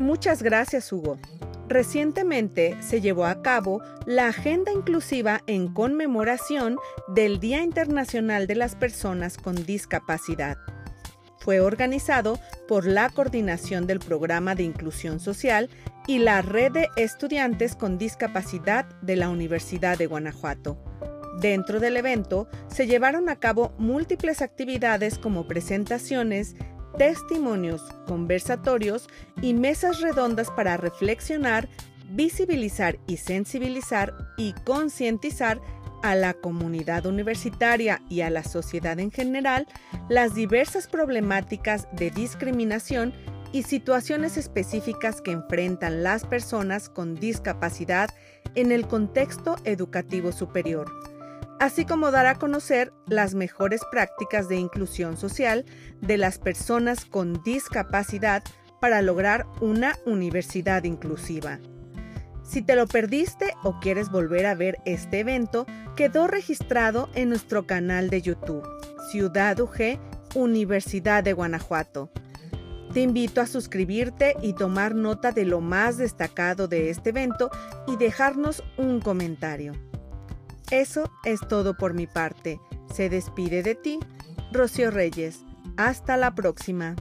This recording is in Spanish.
Muchas gracias, Hugo. Recientemente se llevó a cabo la Agenda Inclusiva en conmemoración del Día Internacional de las Personas con Discapacidad. Fue organizado por la Coordinación del Programa de Inclusión Social y la Red de Estudiantes con Discapacidad de la Universidad de Guanajuato. Dentro del evento se llevaron a cabo múltiples actividades como presentaciones, testimonios, conversatorios y mesas redondas para reflexionar, visibilizar y sensibilizar y concientizar a la comunidad universitaria y a la sociedad en general las diversas problemáticas de discriminación y situaciones específicas que enfrentan las personas con discapacidad en el contexto educativo superior así como dar a conocer las mejores prácticas de inclusión social de las personas con discapacidad para lograr una universidad inclusiva. Si te lo perdiste o quieres volver a ver este evento, quedó registrado en nuestro canal de YouTube, Ciudad UG, Universidad de Guanajuato. Te invito a suscribirte y tomar nota de lo más destacado de este evento y dejarnos un comentario. Eso es todo por mi parte. Se despide de ti, Rocío Reyes. Hasta la próxima.